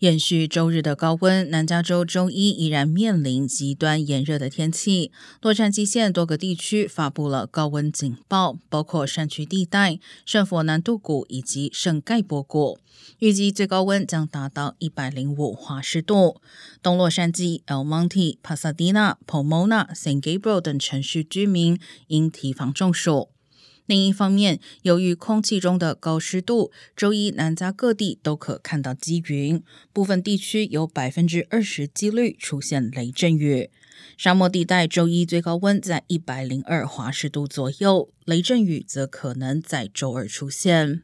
延续周日的高温，南加州周一依然面临极端炎热的天气。洛杉矶县多个地区发布了高温警报，包括山区地带、圣佛南杜谷以及圣盖博谷。预计最高温将达到一百零五华氏度。东洛杉矶、El Monte、Pasadena、Pomona、San Gabriel 等城市居民应提防中暑。另一方面，由于空气中的高湿度，周一南加各地都可看到积云，部分地区有百分之二十几率出现雷阵雨。沙漠地带周一最高温在一百零二华氏度左右，雷阵雨则可能在周二出现。